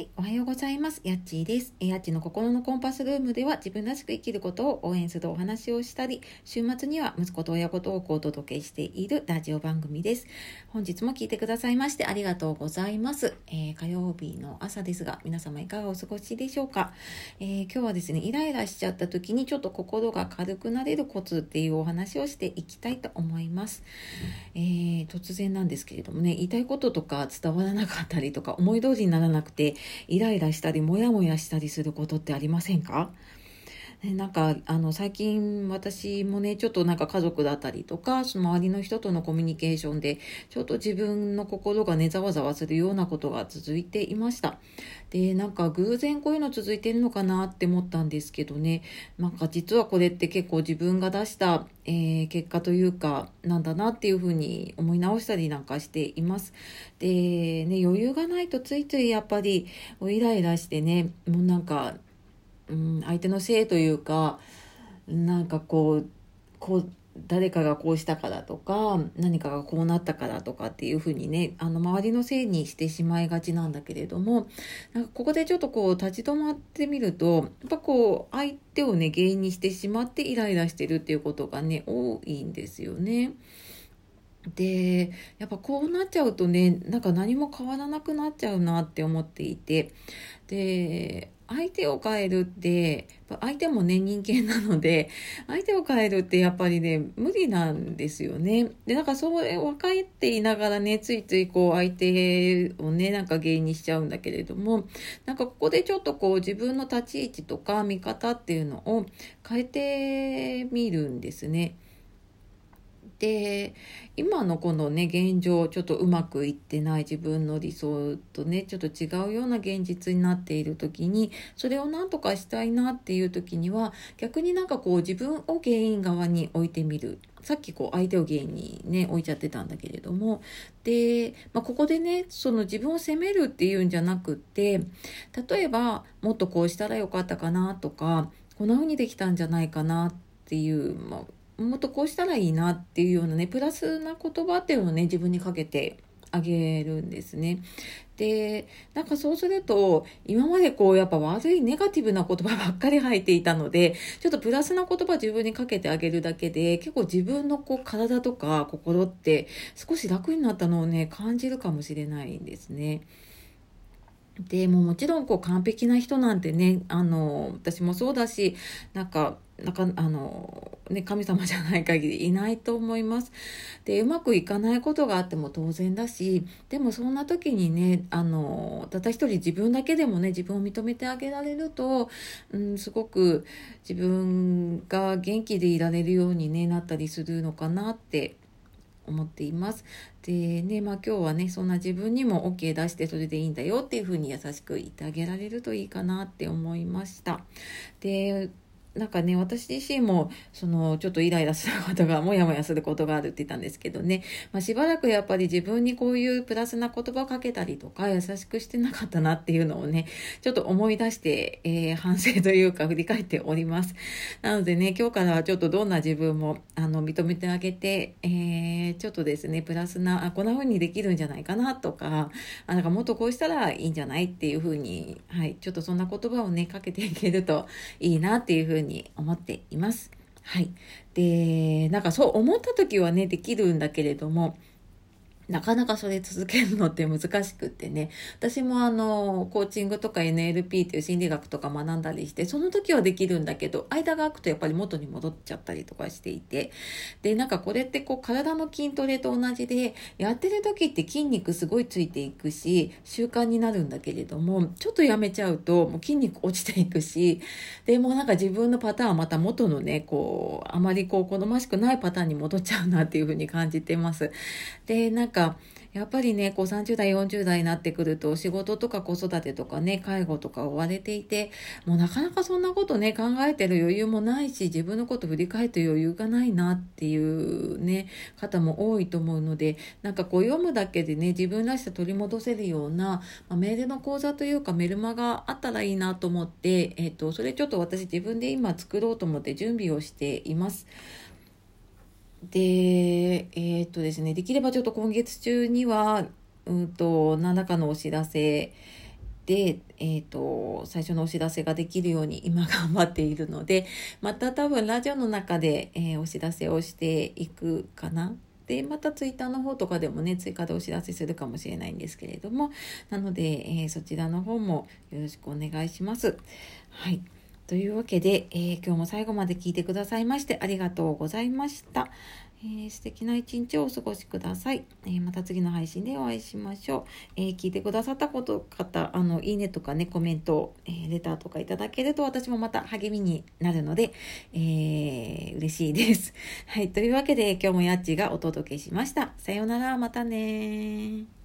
はい、おはようございます。やっちーです。やっちの心のコンパスルームでは自分らしく生きることを応援するお話をしたり、週末には息子と親子トークをお届けしているラジオ番組です。本日も聞いてくださいましてありがとうございます。えー、火曜日の朝ですが、皆様いかがお過ごしでしょうか、えー、今日はですね、イライラしちゃった時にちょっと心が軽くなれるコツっていうお話をしていきたいと思います。えー、突然なんですけれどもね、言いたいこととか伝わらなかったりとか、思い通りにならなくて、イライラしたりモヤモヤしたりすることってありませんか？ね、なんかあの最近私もねちょっとなんか家族だったりとかその周りの人とのコミュニケーションでちょっと自分の心がねざわざわするようなことが続いていました。でなんか偶然こういうの続いてるのかなって思ったんですけどね。なんか実はこれって結構自分が出した、えー、結果というかなんだなっていうふうに思い直したりなんかしています。でね余裕がないとついついやっぱりイライラしてねもうなんかうん、相手のせいというかなんかこうこう誰かがこうしたからとか何かがこうなったからとかっていうふうにねあの周りのせいにしてしまいがちなんだけれどもなんかここでちょっとこう立ち止まってみるとやっぱこう相手をね原因にしてしまってイライラしてるっていうことがね多いんですよね。でやっぱこうなっちゃうとねなんか何も変わらなくなっちゃうなって思っていてで相手を変えるって相手もね人間なので相手を変えるってやっぱりね無理なんですよね。でなんかそれ分かっていながらねついついこう相手をねなんか原因にしちゃうんだけれどもなんかここでちょっとこう自分の立ち位置とか見方っていうのを変えてみるんですね。で今のこのね現状ちょっとうまくいってない自分の理想とねちょっと違うような現実になっている時にそれを何とかしたいなっていう時には逆になんかこう自分を原因側に置いてみる。さっきこう相手を原因にね置いちゃってたんだけれども。で、まあ、ここでねその自分を責めるっていうんじゃなくって例えばもっとこうしたらよかったかなとかこんな風にできたんじゃないかなっていう、まあもっとこうしたらいいなっていうようなねプラスな言葉っていうのをね自分にかけてあげるんですね。でなんかそうすると今までこうやっぱ悪いネガティブな言葉ばっかり入っていたのでちょっとプラスな言葉自分にかけてあげるだけで結構自分のこう体とか心って少し楽になったのをね感じるかもしれないんですね。でももちろんこう完璧な人なんてねあの私もそうだしなんかなかあの、ね、神様じゃない限りいないと思います。でうまくいかないことがあっても当然だしでもそんな時にねあのたった一人自分だけでもね自分を認めてあげられると、うん、すごく自分が元気でいられるように、ね、なったりするのかなって思っています。でね、まあ今日はね、そんな自分にも OK 出してそれでいいんだよっていうふうに優しく言ってあげられるといいかなって思いました。で、なんかね、私自身も、その、ちょっとイライラすることが、もやもやすることがあるって言ったんですけどね、まあ、しばらくやっぱり自分にこういうプラスな言葉をかけたりとか、優しくしてなかったなっていうのをね、ちょっと思い出して、えー、反省というか振り返っております。なのでね、今日からはちょっとどんな自分も、あの、認めてあげて、えー、ちょっとですね、プラスな、あ、こんな風にできるんじゃないかなとか、あ、なんかもっとこうしたらいいんじゃないっていう風に、はい、ちょっとそんな言葉をね、かけていけるといいなっていう風にに思っています。はい。で、なんかそう思った時はね、できるんだけれども、なかなかそれ続けるのって難しくってね。私もあの、コーチングとか NLP っていう心理学とか学んだりして、その時はできるんだけど、間が空くとやっぱり元に戻っちゃったりとかしていて。で、なんかこれってこう体の筋トレと同じで、やってる時って筋肉すごいついていくし、習慣になるんだけれども、ちょっとやめちゃうともう筋肉落ちていくし、で、もなんか自分のパターンはまた元のね、こう、あまりこう好ましくないパターンに戻っちゃうなっていうふうに感じてます。で、なんかかやっぱりねこう30代40代になってくると仕事とか子育てとかね介護とか追われていてもうなかなかそんなことね考えてる余裕もないし自分のこと振り返って余裕がないなっていうね方も多いと思うのでなんかこう読むだけでね自分らしさ取り戻せるような、まあ、メールの講座というかメルマがあったらいいなと思って、えっ、とそれちょっと私自分で今作ろうと思って準備をしています。で、えー、っとですね、できればちょっと今月中には、うんと、何らかのお知らせで、えっ、と、最初のお知らせができるように今頑張っているので、また多分ラジオの中で、えー、お知らせをしていくかな。で、またツイッターの方とかでもね、追加でお知らせするかもしれないんですけれども、なので、えー、そちらの方もよろしくお願いします。はい。というわけで、えー、今日も最後まで聞いてくださいましてありがとうございました。えー、素敵な一日をお過ごしください、えー、また次の配信でお会いしましょう。えー、聞いてくださったこと方、あの、いいねとかね、コメント、え、レターとかいただけると私もまた励みになるので、えー、嬉しいです。はい。というわけで今日もやっちがお届けしました。さようなら、またね